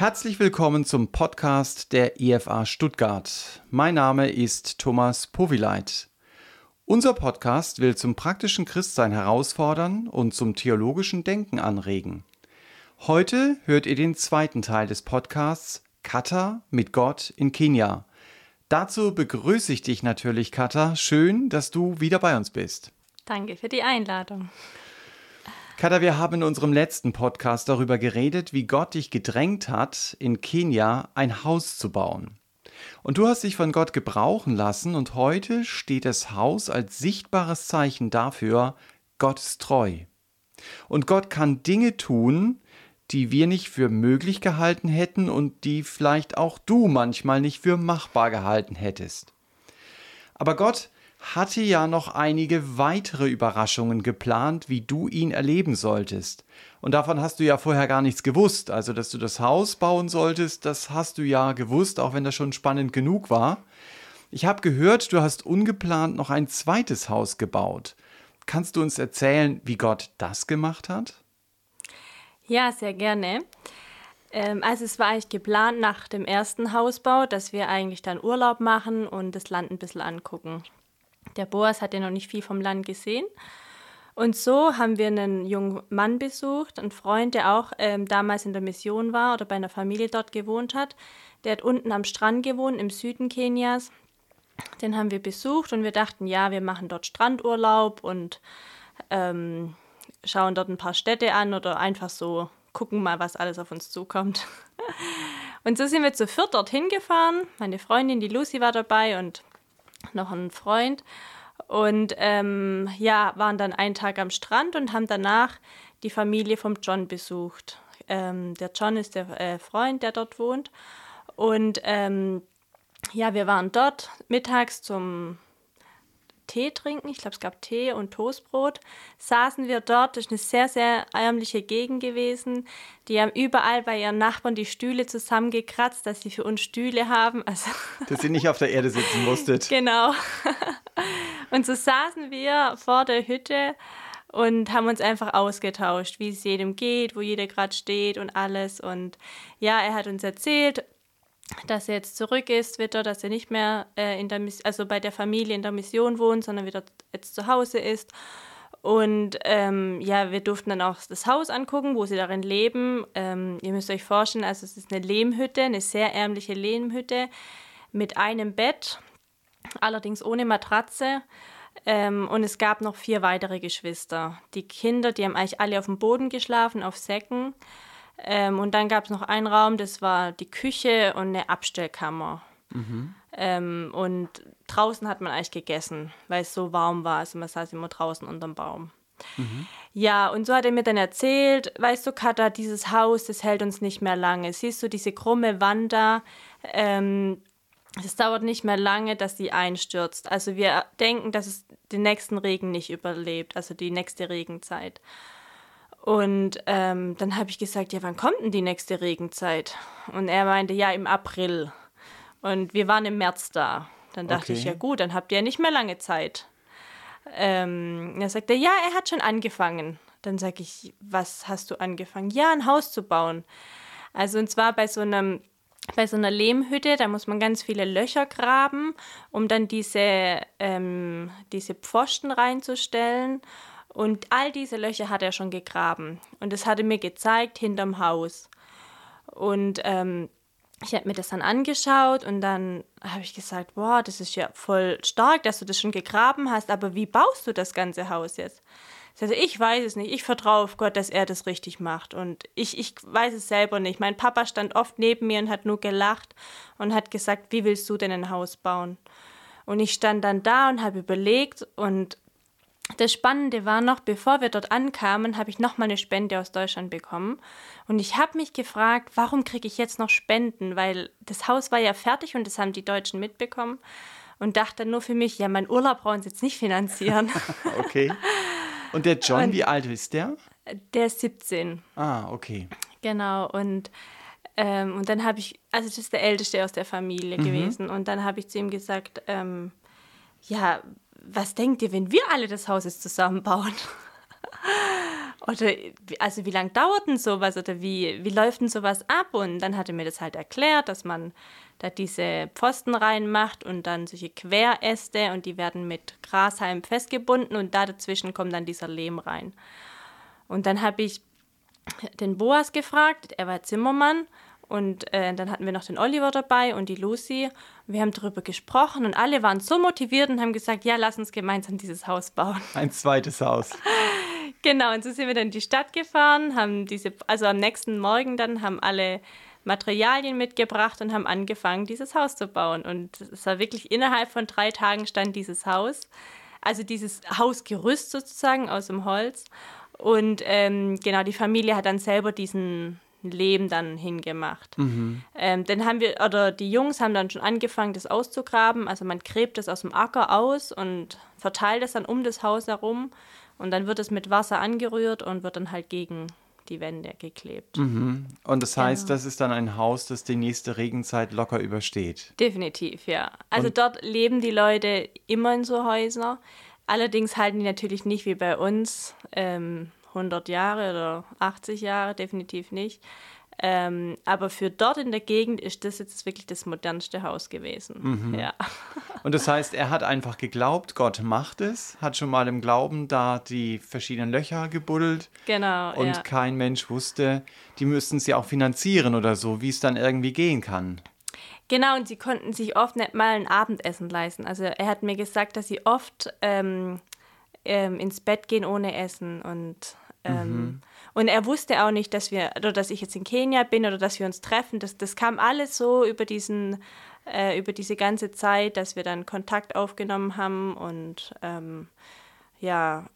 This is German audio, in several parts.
Herzlich willkommen zum Podcast der IFA Stuttgart. Mein Name ist Thomas Powileit. Unser Podcast will zum praktischen Christsein herausfordern und zum theologischen Denken anregen. Heute hört ihr den zweiten Teil des Podcasts Kata mit Gott in Kenia. Dazu begrüße ich dich natürlich, Kata. Schön, dass du wieder bei uns bist. Danke für die Einladung. Kata, wir haben in unserem letzten Podcast darüber geredet, wie Gott dich gedrängt hat, in Kenia ein Haus zu bauen. Und du hast dich von Gott gebrauchen lassen und heute steht das Haus als sichtbares Zeichen dafür, Gott ist treu. Und Gott kann Dinge tun, die wir nicht für möglich gehalten hätten und die vielleicht auch du manchmal nicht für machbar gehalten hättest. Aber Gott hatte ja noch einige weitere Überraschungen geplant, wie du ihn erleben solltest. Und davon hast du ja vorher gar nichts gewusst. Also, dass du das Haus bauen solltest, das hast du ja gewusst, auch wenn das schon spannend genug war. Ich habe gehört, du hast ungeplant noch ein zweites Haus gebaut. Kannst du uns erzählen, wie Gott das gemacht hat? Ja, sehr gerne. Ähm, also es war eigentlich geplant nach dem ersten Hausbau, dass wir eigentlich dann Urlaub machen und das Land ein bisschen angucken. Der Boas hatte noch nicht viel vom Land gesehen. Und so haben wir einen jungen Mann besucht, einen Freund, der auch ähm, damals in der Mission war oder bei einer Familie dort gewohnt hat. Der hat unten am Strand gewohnt, im Süden Kenias. Den haben wir besucht und wir dachten, ja, wir machen dort Strandurlaub und ähm, schauen dort ein paar Städte an oder einfach so gucken mal, was alles auf uns zukommt. Und so sind wir zu viert dorthin gefahren. Meine Freundin, die Lucy, war dabei und noch ein Freund. Und ähm, ja, waren dann einen Tag am Strand und haben danach die Familie vom John besucht. Ähm, der John ist der äh, Freund, der dort wohnt. Und ähm, ja, wir waren dort mittags zum Tee trinken. Ich glaube, es gab Tee und Toastbrot. Saßen wir dort. Das ist eine sehr, sehr ärmliche Gegend gewesen. Die haben überall bei ihren Nachbarn die Stühle zusammengekratzt, dass sie für uns Stühle haben. Also dass ihr nicht auf der Erde sitzen musstet. genau. Und so saßen wir vor der Hütte und haben uns einfach ausgetauscht, wie es jedem geht, wo jeder gerade steht und alles. Und ja, er hat uns erzählt, dass er jetzt zurück ist, wieder, dass er nicht mehr äh, in der also bei der Familie in der Mission wohnt, sondern wieder jetzt zu Hause ist. Und ähm, ja, wir durften dann auch das Haus angucken, wo sie darin leben. Ähm, ihr müsst euch vorstellen, also es ist eine Lehmhütte, eine sehr ärmliche Lehmhütte mit einem Bett, allerdings ohne Matratze. Ähm, und es gab noch vier weitere Geschwister. Die Kinder, die haben eigentlich alle auf dem Boden geschlafen, auf Säcken. Ähm, und dann gab es noch einen Raum, das war die Küche und eine Abstellkammer. Mhm. Ähm, und draußen hat man eigentlich gegessen, weil es so warm war. Also man saß immer draußen unterm Baum. Mhm. Ja, und so hat er mir dann erzählt, weißt du, Katha, dieses Haus, das hält uns nicht mehr lange. Siehst du diese krumme Wand da? Ähm, es dauert nicht mehr lange, dass sie einstürzt. Also wir denken, dass es den nächsten Regen nicht überlebt, also die nächste Regenzeit. Und ähm, dann habe ich gesagt, ja, wann kommt denn die nächste Regenzeit? Und er meinte, ja, im April. Und wir waren im März da. Dann dachte okay. ich, ja gut, dann habt ihr ja nicht mehr lange Zeit. Ähm, er sagte, ja, er hat schon angefangen. Dann sage ich, was hast du angefangen? Ja, ein Haus zu bauen. Also und zwar bei so einem bei so einer Lehmhütte, da muss man ganz viele Löcher graben, um dann diese, ähm, diese Pfosten reinzustellen. Und all diese Löcher hat er schon gegraben. Und das hat er mir gezeigt hinterm Haus. Und ähm, ich habe mir das dann angeschaut und dann habe ich gesagt, boah, das ist ja voll stark, dass du das schon gegraben hast, aber wie baust du das ganze Haus jetzt? Also ich weiß es nicht, ich vertraue auf Gott, dass er das richtig macht und ich, ich weiß es selber nicht. Mein Papa stand oft neben mir und hat nur gelacht und hat gesagt, wie willst du denn ein Haus bauen? Und ich stand dann da und habe überlegt und das Spannende war noch, bevor wir dort ankamen, habe ich nochmal eine Spende aus Deutschland bekommen. Und ich habe mich gefragt, warum kriege ich jetzt noch Spenden? Weil das Haus war ja fertig und das haben die Deutschen mitbekommen. Und dachte nur für mich, ja, mein Urlaub brauchen sie jetzt nicht finanzieren. okay. Und der John, und wie alt ist der? Der ist 17. Ah, okay. Genau. Und, ähm, und dann habe ich, also das ist der Älteste aus der Familie mhm. gewesen. Und dann habe ich zu ihm gesagt, ähm, ja, was denkt ihr, wenn wir alle das Haus jetzt zusammenbauen? oder also wie lange dauert denn sowas oder wie, wie läuft denn sowas ab? Und dann hat er mir das halt erklärt, dass man da diese Pfosten reinmacht und dann solche Queräste und die werden mit Grashalm festgebunden und da dazwischen kommt dann dieser Lehm rein. Und dann habe ich den Boas gefragt, er war Zimmermann und äh, dann hatten wir noch den Oliver dabei und die Lucy. Wir haben darüber gesprochen und alle waren so motiviert und haben gesagt, ja, lass uns gemeinsam dieses Haus bauen. Ein zweites Haus. genau, und so sind wir dann in die Stadt gefahren, haben diese, also am nächsten Morgen dann haben alle Materialien mitgebracht und haben angefangen, dieses Haus zu bauen. Und es war wirklich innerhalb von drei Tagen stand dieses Haus, also dieses Hausgerüst sozusagen aus dem Holz. Und ähm, genau, die Familie hat dann selber diesen Leben dann hingemacht. Mhm. Ähm, dann haben wir, oder die Jungs haben dann schon angefangen, das auszugraben. Also man gräbt es aus dem Acker aus und verteilt es dann um das Haus herum. Und dann wird es mit Wasser angerührt und wird dann halt gegen die Wände geklebt. Mhm. Und das heißt, genau. das ist dann ein Haus, das die nächste Regenzeit locker übersteht. Definitiv, ja. Also und dort leben die Leute immer in so Häusern. Allerdings halten die natürlich nicht wie bei uns ähm, 100 Jahre oder 80 Jahre, definitiv nicht. Ähm, aber für dort in der Gegend ist das jetzt wirklich das modernste Haus gewesen. Mhm. Ja. Und das heißt, er hat einfach geglaubt, Gott macht es, hat schon mal im Glauben da die verschiedenen Löcher gebuddelt. Genau. Und ja. kein Mensch wusste, die müssten sie auch finanzieren oder so, wie es dann irgendwie gehen kann. Genau, und sie konnten sich oft nicht mal ein Abendessen leisten. Also er hat mir gesagt, dass sie oft ähm, ähm, ins Bett gehen ohne Essen und mhm. Und er wusste auch nicht, dass wir, oder dass ich jetzt in Kenia bin oder dass wir uns treffen. Das, das kam alles so über diesen, äh, über diese ganze Zeit, dass wir dann Kontakt aufgenommen haben und ähm, ja.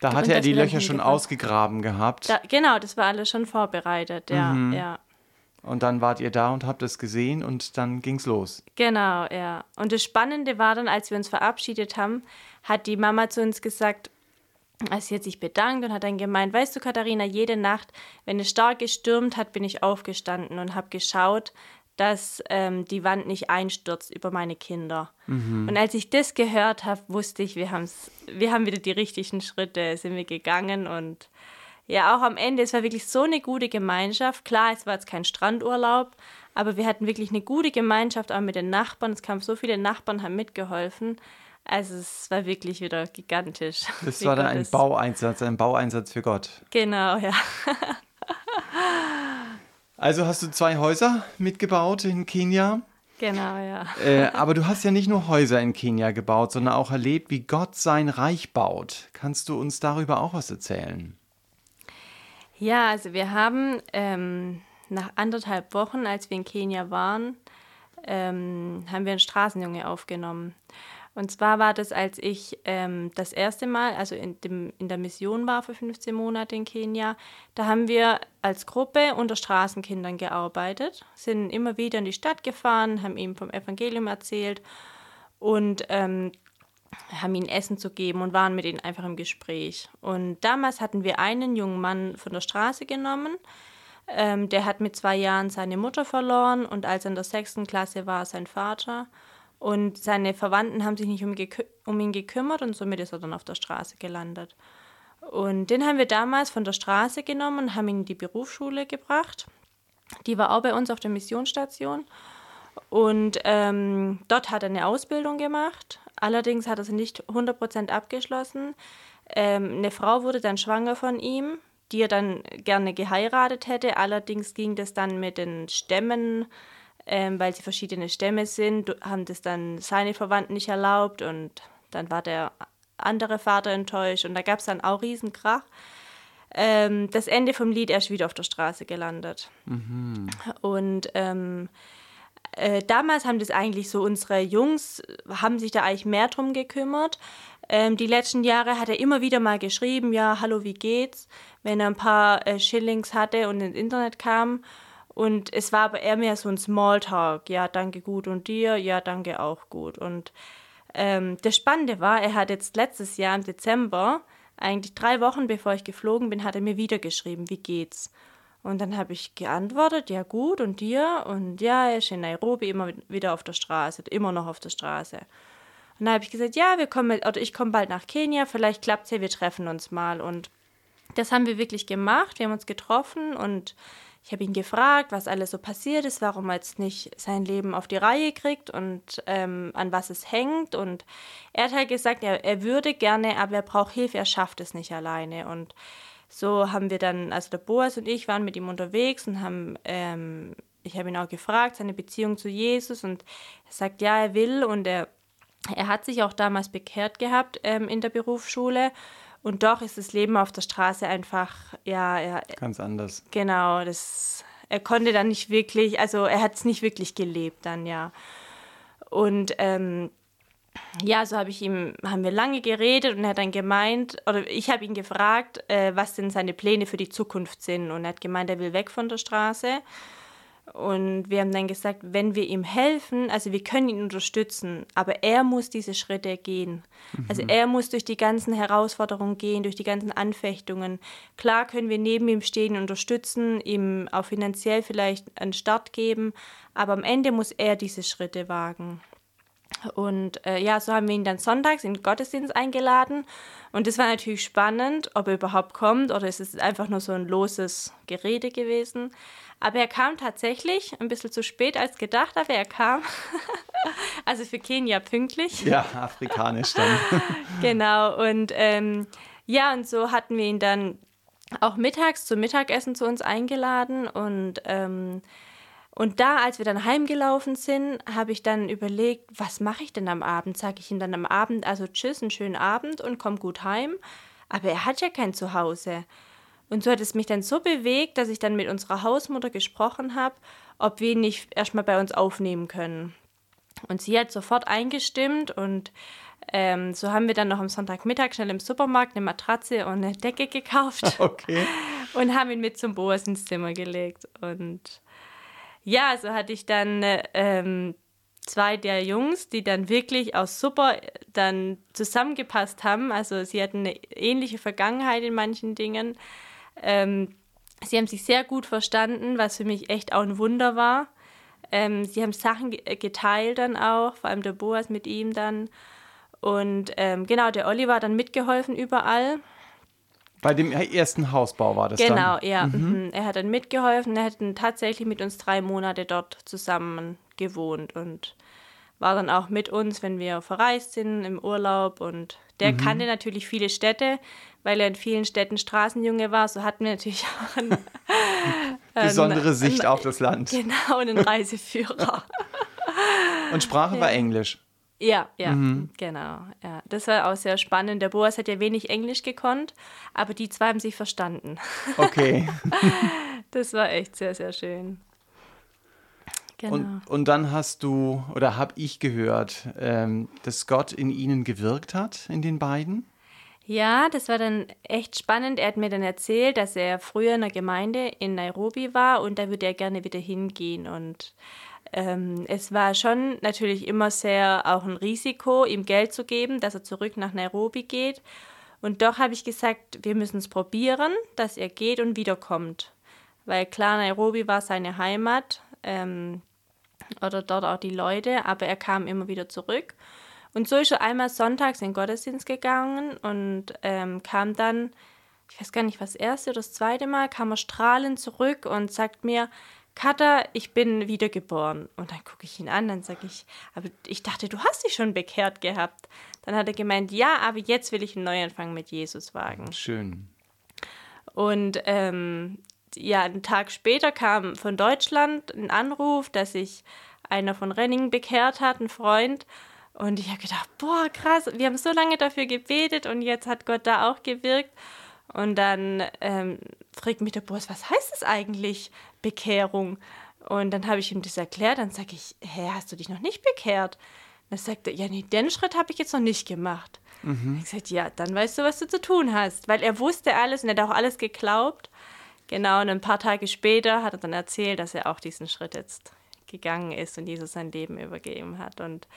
Da hatte er die Löcher schon ausgegraben gehabt. Da, genau, das war alles schon vorbereitet, ja, mhm. ja. Und dann wart ihr da und habt es gesehen und dann ging's los. Genau, ja. Und das Spannende war dann, als wir uns verabschiedet haben, hat die Mama zu uns gesagt, also sie hat sich bedankt und hat dann gemeint, weißt du, Katharina, jede Nacht, wenn es stark gestürmt hat, bin ich aufgestanden und habe geschaut, dass ähm, die Wand nicht einstürzt über meine Kinder. Mhm. Und als ich das gehört habe, wusste ich, wir, haben's, wir haben wieder die richtigen Schritte, sind wir gegangen und ja, auch am Ende, es war wirklich so eine gute Gemeinschaft. Klar, es war jetzt kein Strandurlaub, aber wir hatten wirklich eine gute Gemeinschaft auch mit den Nachbarn. Es kamen so viele Nachbarn, haben mitgeholfen. Also es war wirklich wieder gigantisch. Das war dann ein Baueinsatz, ein Baueinsatz für Gott. Genau, ja. also hast du zwei Häuser mitgebaut in Kenia? Genau, ja. Äh, aber du hast ja nicht nur Häuser in Kenia gebaut, sondern auch erlebt, wie Gott sein Reich baut. Kannst du uns darüber auch was erzählen? Ja, also wir haben ähm, nach anderthalb Wochen, als wir in Kenia waren, ähm, haben wir einen Straßenjunge aufgenommen. Und zwar war das, als ich ähm, das erste Mal, also in, dem, in der Mission war für 15 Monate in Kenia, da haben wir als Gruppe unter Straßenkindern gearbeitet, sind immer wieder in die Stadt gefahren, haben ihm vom Evangelium erzählt und ähm, haben ihnen Essen zu geben und waren mit ihnen einfach im Gespräch. Und damals hatten wir einen jungen Mann von der Straße genommen, ähm, der hat mit zwei Jahren seine Mutter verloren und als er in der sechsten Klasse war, sein Vater. Und seine Verwandten haben sich nicht um, um, ihn gekümmert und somit ist er dann auf der Straße gelandet. Und den haben wir damals von der Straße genommen und haben ihn in die Berufsschule gebracht. Die war auch bei uns auf der Missionsstation. Und ähm, dort hat er eine Ausbildung gemacht. Allerdings hat er sie nicht 100% abgeschlossen. Ähm, eine Frau wurde dann schwanger von ihm, die er dann gerne geheiratet hätte. Allerdings ging das dann mit den Stämmen ähm, weil sie verschiedene Stämme sind, haben das dann seine Verwandten nicht erlaubt und dann war der andere Vater enttäuscht und da gab es dann auch Riesenkrach. Ähm, das Ende vom Lied erst wieder auf der Straße gelandet. Mhm. Und ähm, äh, damals haben das eigentlich so unsere Jungs, haben sich da eigentlich mehr drum gekümmert. Ähm, die letzten Jahre hat er immer wieder mal geschrieben, ja, hallo, wie geht's? Wenn er ein paar äh, Shillings hatte und ins Internet kam. Und es war aber eher mehr so ein Smalltalk. Ja, danke gut. Und dir? Ja, danke auch gut. Und ähm, das Spannende war, er hat jetzt letztes Jahr im Dezember, eigentlich drei Wochen bevor ich geflogen bin, hat er mir wieder geschrieben, wie geht's? Und dann habe ich geantwortet, ja gut, und dir? Und ja, er ist in Nairobi immer wieder auf der Straße, immer noch auf der Straße. Und dann habe ich gesagt, ja, wir kommen, oder ich komme bald nach Kenia, vielleicht klappt es ja, wir treffen uns mal. Und das haben wir wirklich gemacht. Wir haben uns getroffen und ich habe ihn gefragt, was alles so passiert ist, warum er jetzt nicht sein Leben auf die Reihe kriegt und ähm, an was es hängt. Und er hat halt gesagt, er, er würde gerne, aber er braucht Hilfe, er schafft es nicht alleine. Und so haben wir dann, also der Boas und ich waren mit ihm unterwegs und haben, ähm, ich habe ihn auch gefragt, seine Beziehung zu Jesus und er sagt, ja, er will und er, er hat sich auch damals bekehrt gehabt ähm, in der Berufsschule und doch ist das Leben auf der Straße einfach, ja, ja. Ganz anders. Genau, das, er konnte dann nicht wirklich, also er hat es nicht wirklich gelebt dann, ja. Und ähm, ja, so habe ich ihm, haben wir lange geredet und er hat dann gemeint, oder ich habe ihn gefragt, äh, was denn seine Pläne für die Zukunft sind. Und er hat gemeint, er will weg von der Straße. Und wir haben dann gesagt, wenn wir ihm helfen, also wir können ihn unterstützen, aber er muss diese Schritte gehen. Mhm. Also er muss durch die ganzen Herausforderungen gehen, durch die ganzen Anfechtungen. Klar können wir neben ihm stehen, unterstützen, ihm auch finanziell vielleicht einen Start geben, aber am Ende muss er diese Schritte wagen. Und äh, ja, so haben wir ihn dann sonntags in den Gottesdienst eingeladen. Und das war natürlich spannend, ob er überhaupt kommt oder ist es einfach nur so ein loses Gerede gewesen. Aber er kam tatsächlich ein bisschen zu spät als gedacht, aber er kam. also für Kenia pünktlich. Ja, afrikanisch dann. genau, und ähm, ja, und so hatten wir ihn dann auch mittags zum Mittagessen zu uns eingeladen und ähm, und da, als wir dann heimgelaufen sind, habe ich dann überlegt, was mache ich denn am Abend? Sage ich ihm dann am Abend, also tschüss, einen schönen Abend und komm gut heim. Aber er hat ja kein Zuhause. Und so hat es mich dann so bewegt, dass ich dann mit unserer Hausmutter gesprochen habe, ob wir ihn nicht erstmal bei uns aufnehmen können. Und sie hat sofort eingestimmt und ähm, so haben wir dann noch am Sonntagmittag schnell im Supermarkt eine Matratze und eine Decke gekauft. Okay. Und haben ihn mit zum Boas ins Zimmer gelegt. Und ja, so hatte ich dann ähm, zwei der Jungs, die dann wirklich auch super dann zusammengepasst haben. Also sie hatten eine ähnliche Vergangenheit in manchen Dingen. Ähm, sie haben sich sehr gut verstanden, was für mich echt auch ein Wunder war. Ähm, sie haben Sachen geteilt dann auch, vor allem der Boas mit ihm dann. Und ähm, genau, der Olli war dann mitgeholfen überall. Bei dem ersten Hausbau war das genau, dann? Genau, ja. Mhm. Er hat dann mitgeholfen. Er hat dann tatsächlich mit uns drei Monate dort zusammen gewohnt und war dann auch mit uns, wenn wir verreist sind im Urlaub. Und der mhm. kannte natürlich viele Städte, weil er in vielen Städten Straßenjunge war. So hatten wir natürlich auch einen, besondere einen, Sicht einen, auf das Land. Genau, einen Reiseführer. und Sprache ja. war Englisch. Ja, ja, mhm. genau. Ja. Das war auch sehr spannend. Der Boas hat ja wenig Englisch gekonnt, aber die zwei haben sich verstanden. Okay. das war echt sehr, sehr schön. Genau. Und, und dann hast du, oder habe ich gehört, ähm, dass Gott in ihnen gewirkt hat, in den beiden? Ja, das war dann echt spannend. Er hat mir dann erzählt, dass er früher in einer Gemeinde in Nairobi war und da würde er gerne wieder hingehen. Und ähm, es war schon natürlich immer sehr auch ein Risiko, ihm Geld zu geben, dass er zurück nach Nairobi geht. Und doch habe ich gesagt, wir müssen es probieren, dass er geht und wiederkommt. Weil klar, Nairobi war seine Heimat ähm, oder dort auch die Leute, aber er kam immer wieder zurück. Und so ist er einmal sonntags in den Gottesdienst gegangen und ähm, kam dann, ich weiß gar nicht, was das erste oder das zweite Mal, kam er strahlend zurück und sagt mir, Katha, ich bin wiedergeboren. Und dann gucke ich ihn an, dann sage ich, aber ich dachte, du hast dich schon bekehrt gehabt. Dann hat er gemeint, ja, aber jetzt will ich einen Neuanfang mit Jesus wagen. Schön. Und ähm, ja, einen Tag später kam von Deutschland ein Anruf, dass sich einer von Renning bekehrt hat, ein Freund. Und ich habe gedacht, boah, krass, wir haben so lange dafür gebetet und jetzt hat Gott da auch gewirkt. Und dann ähm, fragt mich der Boss, was heißt das eigentlich, Bekehrung? Und dann habe ich ihm das erklärt. Dann sage ich, hä, hast du dich noch nicht bekehrt? Dann sagt er, ja, nee, den Schritt habe ich jetzt noch nicht gemacht. Mhm. Ich sagte, ja, dann weißt du, was du zu tun hast. Weil er wusste alles und er hat auch alles geglaubt. Genau, und ein paar Tage später hat er dann erzählt, dass er auch diesen Schritt jetzt gegangen ist und Jesus sein Leben übergeben hat. Und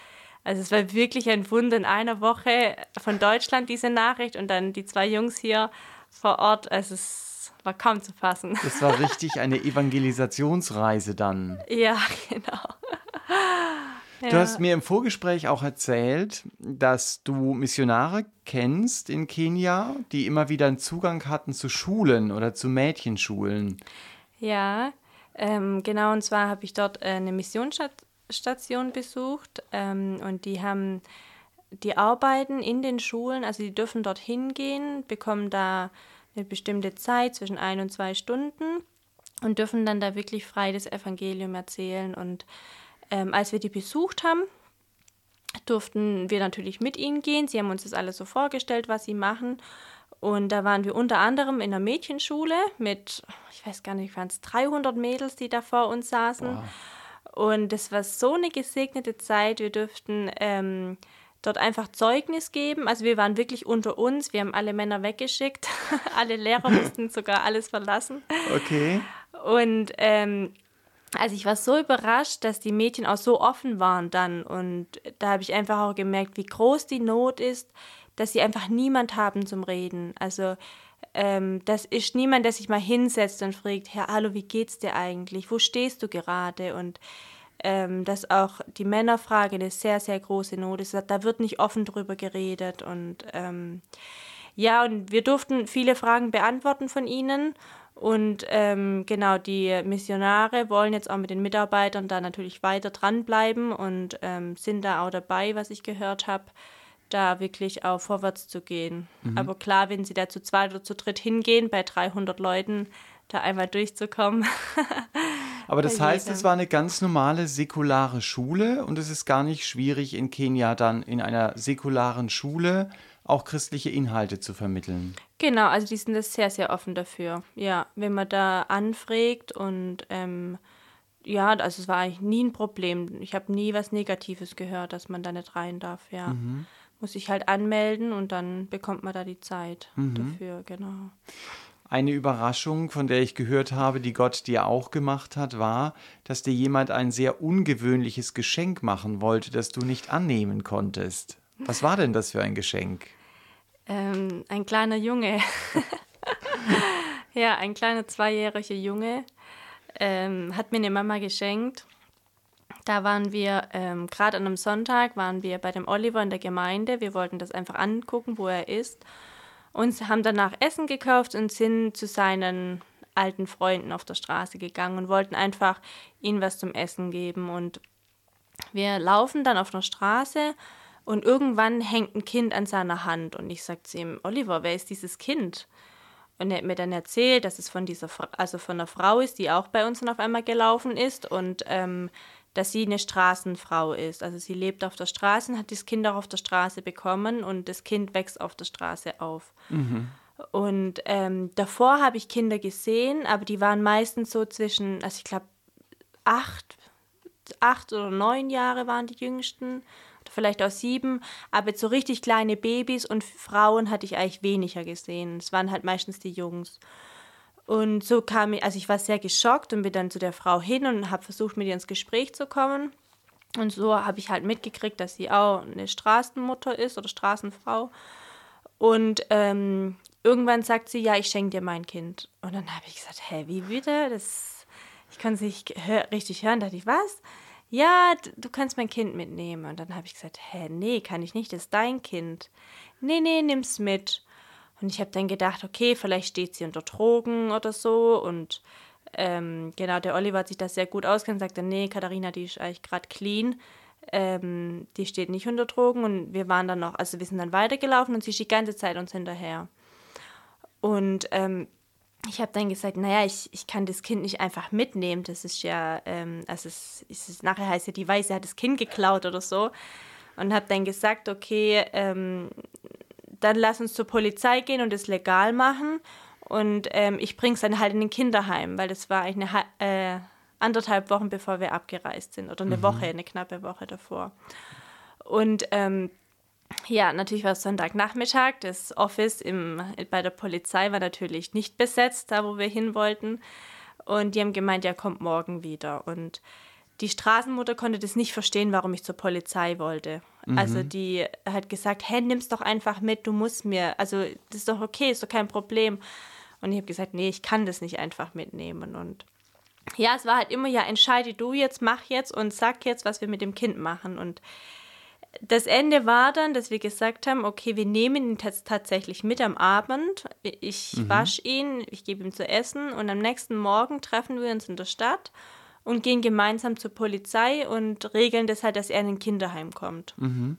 also es war wirklich ein Wunder in einer Woche von Deutschland, diese Nachricht, und dann die zwei Jungs hier vor Ort. Also es war kaum zu fassen. Das war richtig eine Evangelisationsreise dann. Ja, genau. Du hast mir im Vorgespräch auch erzählt, dass du Missionare kennst in Kenia, die immer wieder einen Zugang hatten zu Schulen oder zu Mädchenschulen. Ja, ähm, genau. Und zwar habe ich dort äh, eine Missionsstation besucht ähm, und die haben die arbeiten in den Schulen, also die dürfen dort hingehen, bekommen da eine bestimmte Zeit zwischen ein und zwei Stunden und dürfen dann da wirklich frei das Evangelium erzählen. Und ähm, als wir die besucht haben, durften wir natürlich mit ihnen gehen. Sie haben uns das alles so vorgestellt, was sie machen. Und da waren wir unter anderem in einer Mädchenschule mit, ich weiß gar nicht, waren es 300 Mädels, die da vor uns saßen. Wow. Und es war so eine gesegnete Zeit. Wir durften ähm, dort einfach Zeugnis geben. Also wir waren wirklich unter uns. Wir haben alle Männer weggeschickt. alle Lehrer mussten sogar alles verlassen. Okay. Und ähm, also ich war so überrascht, dass die Mädchen auch so offen waren dann. Und da habe ich einfach auch gemerkt, wie groß die Not ist, dass sie einfach niemand haben zum Reden. Also ähm, das ist niemand, der sich mal hinsetzt und fragt, Herr, hallo, wie geht's dir eigentlich? Wo stehst du gerade? Und ähm, dass auch die Männerfrage eine sehr, sehr große Not ist. Da wird nicht offen drüber geredet. Und ähm, ja, und wir durften viele Fragen beantworten von ihnen. Und ähm, genau, die Missionare wollen jetzt auch mit den Mitarbeitern da natürlich weiter dranbleiben und ähm, sind da auch dabei, was ich gehört habe, da wirklich auch vorwärts zu gehen. Mhm. Aber klar, wenn sie da zu zweit oder zu dritt hingehen, bei 300 Leuten, da einmal durchzukommen. Aber das heißt, es war eine ganz normale säkulare Schule und es ist gar nicht schwierig, in Kenia dann in einer säkularen Schule auch christliche Inhalte zu vermitteln. Genau, also die sind das sehr, sehr offen dafür. Ja, wenn man da anfragt und ähm, ja, also es war eigentlich nie ein Problem. Ich habe nie was Negatives gehört, dass man da nicht rein darf, ja. Mhm. Muss ich halt anmelden und dann bekommt man da die Zeit mhm. dafür, genau. Eine Überraschung, von der ich gehört habe, die Gott dir auch gemacht hat, war, dass dir jemand ein sehr ungewöhnliches Geschenk machen wollte, das du nicht annehmen konntest. Was war denn das für ein Geschenk? Ähm, ein kleiner Junge. ja, ein kleiner zweijähriger Junge ähm, hat mir eine Mama geschenkt. Da waren wir, ähm, gerade an einem Sonntag, waren wir bei dem Oliver in der Gemeinde. Wir wollten das einfach angucken, wo er ist. Und haben danach Essen gekauft und sind zu seinen alten Freunden auf der Straße gegangen und wollten einfach ihnen was zum Essen geben. Und wir laufen dann auf der Straße und irgendwann hängt ein Kind an seiner Hand und ich sage zu ihm, Oliver, wer ist dieses Kind? Und er hat mir dann erzählt, dass es von dieser, also von einer Frau ist, die auch bei uns dann auf einmal gelaufen ist und ähm, dass sie eine Straßenfrau ist. Also sie lebt auf der Straße und hat das Kind auch auf der Straße bekommen und das Kind wächst auf der Straße auf. Mhm. Und ähm, davor habe ich Kinder gesehen, aber die waren meistens so zwischen, also ich glaube, acht, acht oder neun Jahre waren die jüngsten vielleicht auch sieben, aber so richtig kleine Babys und Frauen hatte ich eigentlich weniger gesehen. Es waren halt meistens die Jungs. Und so kam ich, also ich war sehr geschockt und bin dann zu der Frau hin und habe versucht, mit ihr ins Gespräch zu kommen. Und so habe ich halt mitgekriegt, dass sie auch eine Straßenmutter ist oder Straßenfrau. Und ähm, irgendwann sagt sie, ja, ich schenke dir mein Kind. Und dann habe ich gesagt, hä, wie bitte? Das, ich kann es nicht hör, richtig hören. Da dachte ich, was? ja, du kannst mein Kind mitnehmen. Und dann habe ich gesagt, hä, nee, kann ich nicht, das ist dein Kind. Nee, nee, nimm's mit. Und ich habe dann gedacht, okay, vielleicht steht sie unter Drogen oder so. Und ähm, genau, der Oliver hat sich das sehr gut auskennt sagte, nee, Katharina, die ist eigentlich gerade clean. Ähm, die steht nicht unter Drogen. Und wir waren dann noch, also wir sind dann weitergelaufen und sie ist die ganze Zeit uns hinterher. Und ähm, ich habe dann gesagt, naja, ich, ich kann das Kind nicht einfach mitnehmen. Das ist ja, ähm, also es, es, nachher heißt ja, die Weiße hat das Kind geklaut oder so. Und habe dann gesagt, okay, ähm, dann lass uns zur Polizei gehen und es legal machen. Und ähm, ich bringe es dann halt in den Kinderheim, weil das war eigentlich eine äh, anderthalb Wochen, bevor wir abgereist sind. Oder eine mhm. Woche, eine knappe Woche davor. Und ähm, ja, natürlich war es Sonntagnachmittag. Das Office im, bei der Polizei war natürlich nicht besetzt, da wo wir hin wollten. Und die haben gemeint, ja, kommt morgen wieder. Und die Straßenmutter konnte das nicht verstehen, warum ich zur Polizei wollte. Mhm. Also die hat gesagt, hey, nimm's doch einfach mit, du musst mir, also das ist doch okay, ist doch kein Problem. Und ich habe gesagt, nee, ich kann das nicht einfach mitnehmen. Und ja, es war halt immer, ja, entscheide du jetzt, mach jetzt und sag jetzt, was wir mit dem Kind machen. Und das Ende war dann, dass wir gesagt haben, okay, wir nehmen ihn tatsächlich mit am Abend. Ich mhm. wasche ihn, ich gebe ihm zu essen und am nächsten Morgen treffen wir uns in der Stadt und gehen gemeinsam zur Polizei und regeln das halt, dass er in ein Kinderheim kommt. Mhm.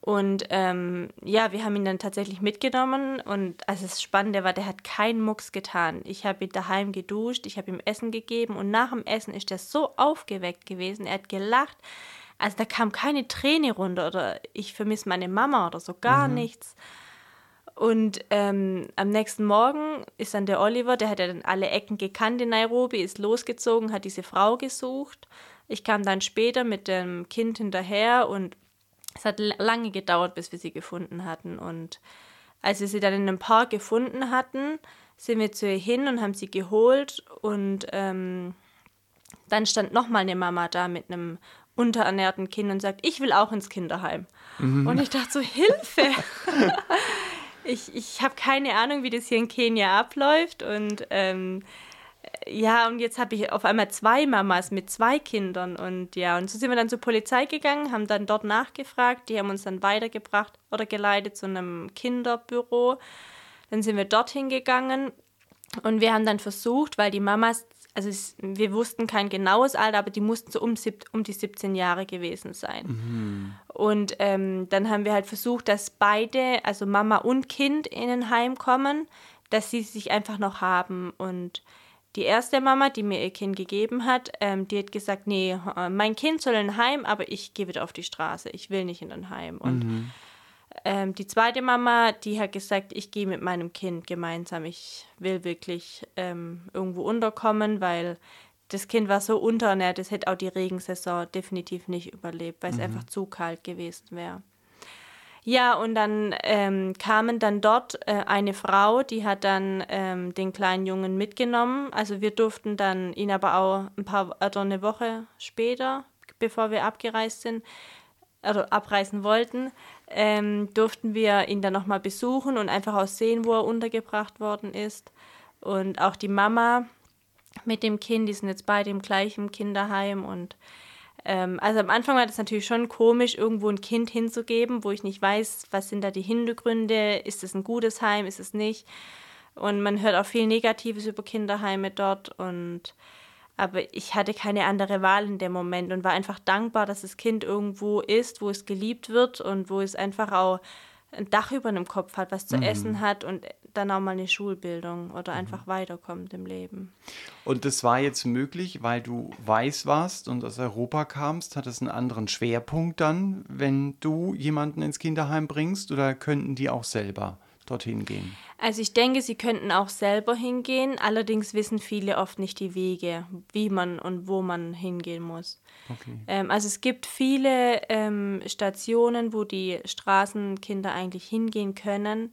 Und ähm, ja, wir haben ihn dann tatsächlich mitgenommen und also das Spannende war, der hat keinen Mucks getan. Ich habe ihn daheim geduscht, ich habe ihm Essen gegeben und nach dem Essen ist er so aufgeweckt gewesen. Er hat gelacht. Also da kam keine Träne runter oder ich vermisse meine Mama oder so, gar mhm. nichts. Und ähm, am nächsten Morgen ist dann der Oliver, der hat ja dann alle Ecken gekannt in Nairobi, ist losgezogen, hat diese Frau gesucht. Ich kam dann später mit dem Kind hinterher und es hat lange gedauert, bis wir sie gefunden hatten. Und als wir sie dann in einem Park gefunden hatten, sind wir zu ihr hin und haben sie geholt. Und ähm, dann stand nochmal eine Mama da mit einem unterernährten Kind und sagt, ich will auch ins Kinderheim. Mhm. Und ich dachte so, Hilfe! ich ich habe keine Ahnung, wie das hier in Kenia abläuft. Und ähm, ja, und jetzt habe ich auf einmal zwei Mamas mit zwei Kindern. Und ja, und so sind wir dann zur Polizei gegangen, haben dann dort nachgefragt. Die haben uns dann weitergebracht oder geleitet zu einem Kinderbüro. Dann sind wir dorthin gegangen und wir haben dann versucht, weil die Mamas also es, wir wussten kein genaues Alter, aber die mussten so um, um die 17 Jahre gewesen sein. Mhm. Und ähm, dann haben wir halt versucht, dass beide, also Mama und Kind, in ein Heim kommen, dass sie sich einfach noch haben. Und die erste Mama, die mir ihr Kind gegeben hat, ähm, die hat gesagt, nee, äh, mein Kind soll in ein Heim, aber ich gehe wieder auf die Straße. Ich will nicht in ein Heim. Und mhm. Ähm, die zweite Mama, die hat gesagt, ich gehe mit meinem Kind gemeinsam. Ich will wirklich ähm, irgendwo unterkommen, weil das Kind war so unterernährt, es hätte auch die Regensaison definitiv nicht überlebt, weil es mhm. einfach zu kalt gewesen wäre. Ja, und dann ähm, kamen dann dort äh, eine Frau, die hat dann ähm, den kleinen Jungen mitgenommen. Also wir durften dann ihn aber auch ein paar, oder eine Woche später, bevor wir abgereist sind, oder abreisen wollten, ähm, durften wir ihn dann nochmal besuchen und einfach auch sehen, wo er untergebracht worden ist. Und auch die Mama mit dem Kind, die sind jetzt beide im gleichen Kinderheim und ähm, also am Anfang war das natürlich schon komisch, irgendwo ein Kind hinzugeben, wo ich nicht weiß, was sind da die Hintergründe, ist es ein gutes Heim, ist es nicht. Und man hört auch viel Negatives über Kinderheime dort und aber ich hatte keine andere Wahl in dem Moment und war einfach dankbar, dass das Kind irgendwo ist, wo es geliebt wird und wo es einfach auch ein Dach über dem Kopf hat, was zu mhm. essen hat und dann auch mal eine Schulbildung oder mhm. einfach weiterkommt im Leben. Und das war jetzt möglich, weil du weiß warst und aus Europa kamst, hat es einen anderen Schwerpunkt dann, wenn du jemanden ins Kinderheim bringst oder könnten die auch selber dorthin gehen? Also ich denke, sie könnten auch selber hingehen, allerdings wissen viele oft nicht die Wege, wie man und wo man hingehen muss. Okay. Ähm, also es gibt viele ähm, Stationen, wo die Straßenkinder eigentlich hingehen können.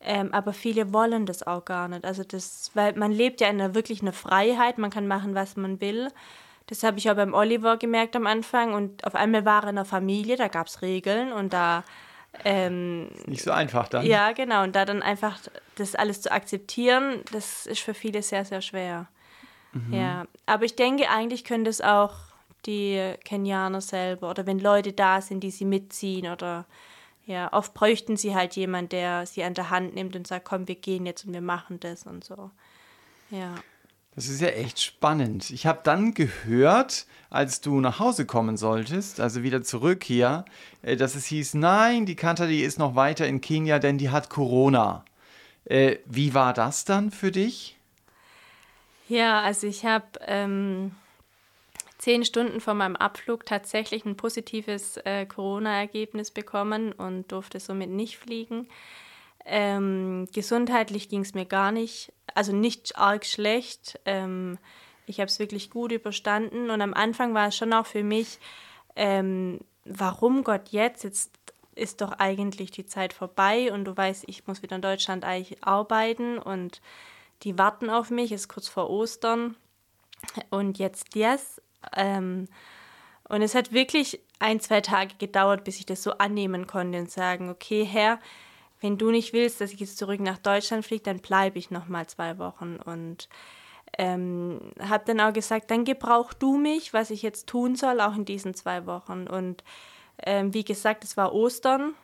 Ähm, aber viele wollen das auch gar nicht. Also das, weil man lebt ja in einer wirklich einer Freiheit, man kann machen, was man will. Das habe ich auch beim Oliver gemerkt am Anfang. Und auf einmal war er in einer Familie, da gab es Regeln und da ähm, nicht so einfach dann. Ja, genau. Und da dann einfach das alles zu akzeptieren, das ist für viele sehr, sehr schwer. Mhm. Ja, aber ich denke, eigentlich können das auch die Kenianer selber oder wenn Leute da sind, die sie mitziehen oder ja, oft bräuchten sie halt jemand, der sie an der Hand nimmt und sagt, komm, wir gehen jetzt und wir machen das und so. Ja. Das ist ja echt spannend. Ich habe dann gehört, als du nach Hause kommen solltest, also wieder zurück hier, äh, dass es hieß, nein, die Kanta, die ist noch weiter in Kenia, denn die hat Corona. Äh, wie war das dann für dich? Ja, also ich habe ähm, zehn Stunden vor meinem Abflug tatsächlich ein positives äh, Corona-Ergebnis bekommen und durfte somit nicht fliegen. Ähm, gesundheitlich ging es mir gar nicht, also nicht arg schlecht. Ähm, ich habe es wirklich gut überstanden und am Anfang war es schon auch für mich, ähm, warum Gott jetzt? Jetzt ist doch eigentlich die Zeit vorbei und du weißt, ich muss wieder in Deutschland eigentlich arbeiten und die warten auf mich, ist kurz vor Ostern und jetzt yes. Ähm, und es hat wirklich ein, zwei Tage gedauert, bis ich das so annehmen konnte und sagen, okay, Herr, wenn du nicht willst, dass ich jetzt zurück nach Deutschland fliege, dann bleibe ich noch mal zwei Wochen. Und ähm, habe dann auch gesagt, dann gebrauch du mich, was ich jetzt tun soll, auch in diesen zwei Wochen. Und ähm, wie gesagt, es war Ostern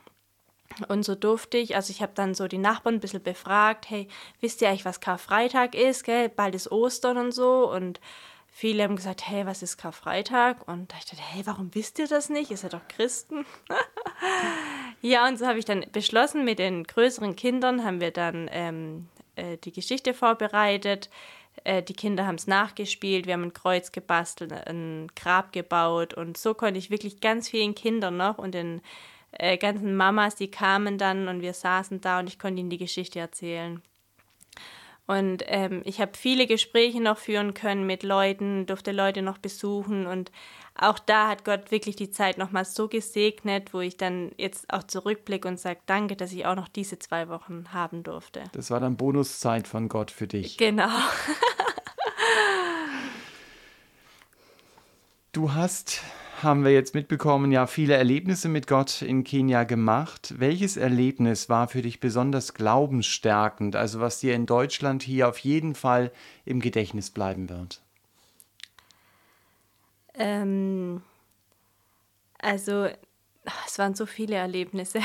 und so durfte ich, also ich habe dann so die Nachbarn ein bisschen befragt, hey, wisst ihr eigentlich, was Karfreitag ist, gell? Bald ist Ostern und so. Und viele haben gesagt, hey, was ist Karfreitag? Und da ich dachte, hey, warum wisst ihr das nicht? Ihr seid doch Christen. ja, und so habe ich dann beschlossen, mit den größeren Kindern haben wir dann ähm, äh, die Geschichte vorbereitet. Äh, die Kinder haben es nachgespielt, wir haben ein Kreuz gebastelt, ein Grab gebaut und so konnte ich wirklich ganz vielen Kindern noch und den äh, ganzen Mamas, die kamen dann und wir saßen da und ich konnte ihnen die Geschichte erzählen. Und ähm, ich habe viele Gespräche noch führen können mit Leuten, durfte Leute noch besuchen und auch da hat Gott wirklich die Zeit nochmal so gesegnet, wo ich dann jetzt auch zurückblicke und sage, danke, dass ich auch noch diese zwei Wochen haben durfte. Das war dann Bonuszeit von Gott für dich. Genau. du hast haben wir jetzt mitbekommen, ja viele Erlebnisse mit Gott in Kenia gemacht. Welches Erlebnis war für dich besonders glaubensstärkend, also was dir in Deutschland hier auf jeden Fall im Gedächtnis bleiben wird? Ähm, also, es waren so viele Erlebnisse.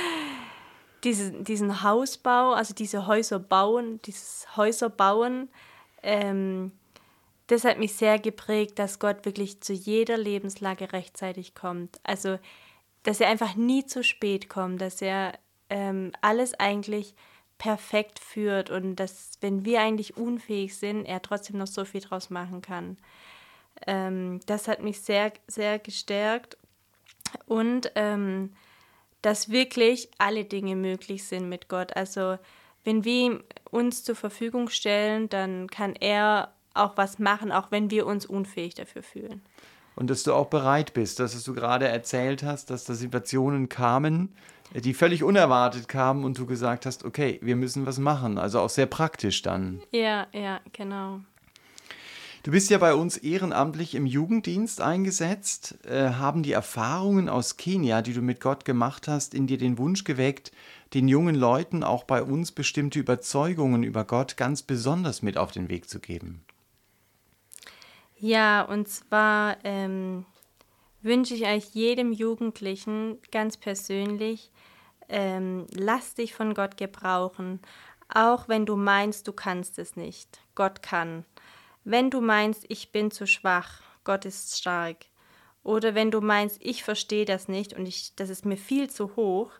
diesen, diesen Hausbau, also diese Häuser bauen, dieses Häuser bauen, ähm, das hat mich sehr geprägt, dass Gott wirklich zu jeder Lebenslage rechtzeitig kommt. Also, dass er einfach nie zu spät kommt, dass er ähm, alles eigentlich perfekt führt und dass, wenn wir eigentlich unfähig sind, er trotzdem noch so viel draus machen kann. Ähm, das hat mich sehr, sehr gestärkt und ähm, dass wirklich alle Dinge möglich sind mit Gott. Also, wenn wir uns zur Verfügung stellen, dann kann er auch was machen, auch wenn wir uns unfähig dafür fühlen. Und dass du auch bereit bist, dass du gerade erzählt hast, dass da Situationen kamen, die völlig unerwartet kamen und du gesagt hast, okay, wir müssen was machen. Also auch sehr praktisch dann. Ja, ja, genau. Du bist ja bei uns ehrenamtlich im Jugenddienst eingesetzt. Äh, haben die Erfahrungen aus Kenia, die du mit Gott gemacht hast, in dir den Wunsch geweckt, den jungen Leuten auch bei uns bestimmte Überzeugungen über Gott ganz besonders mit auf den Weg zu geben? Ja, und zwar ähm, wünsche ich euch jedem Jugendlichen ganz persönlich, ähm, lass dich von Gott gebrauchen, auch wenn du meinst, du kannst es nicht. Gott kann. Wenn du meinst, ich bin zu schwach, Gott ist stark. Oder wenn du meinst, ich verstehe das nicht und ich, das ist mir viel zu hoch,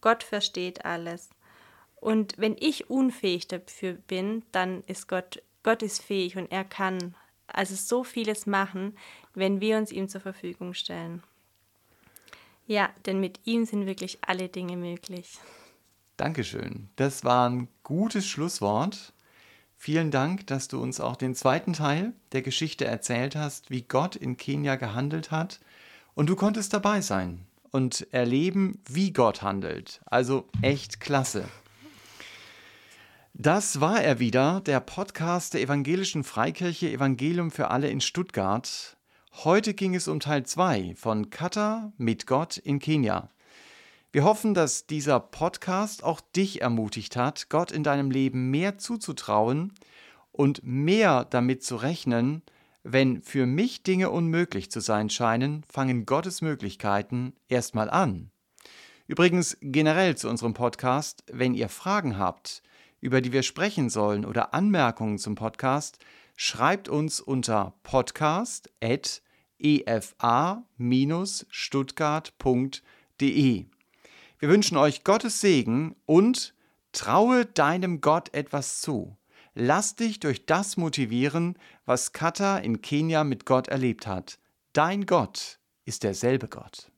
Gott versteht alles. Und wenn ich unfähig dafür bin, dann ist Gott, Gott ist fähig und er kann also so vieles machen, wenn wir uns ihm zur Verfügung stellen. Ja, denn mit ihm sind wirklich alle Dinge möglich. Dankeschön. Das war ein gutes Schlusswort. Vielen Dank, dass du uns auch den zweiten Teil der Geschichte erzählt hast, wie Gott in Kenia gehandelt hat. Und du konntest dabei sein und erleben, wie Gott handelt. Also echt klasse. Das war er wieder, der Podcast der Evangelischen Freikirche Evangelium für alle in Stuttgart. Heute ging es um Teil 2 von Kata mit Gott in Kenia. Wir hoffen, dass dieser Podcast auch dich ermutigt hat, Gott in deinem Leben mehr zuzutrauen und mehr damit zu rechnen, wenn für mich Dinge unmöglich zu sein scheinen, fangen Gottes Möglichkeiten erstmal an. Übrigens generell zu unserem Podcast, wenn ihr Fragen habt, über die wir sprechen sollen oder Anmerkungen zum Podcast, schreibt uns unter podcast.efa-stuttgart.de. Wir wünschen euch Gottes Segen und traue deinem Gott etwas zu. Lass dich durch das motivieren, was Kata in Kenia mit Gott erlebt hat. Dein Gott ist derselbe Gott.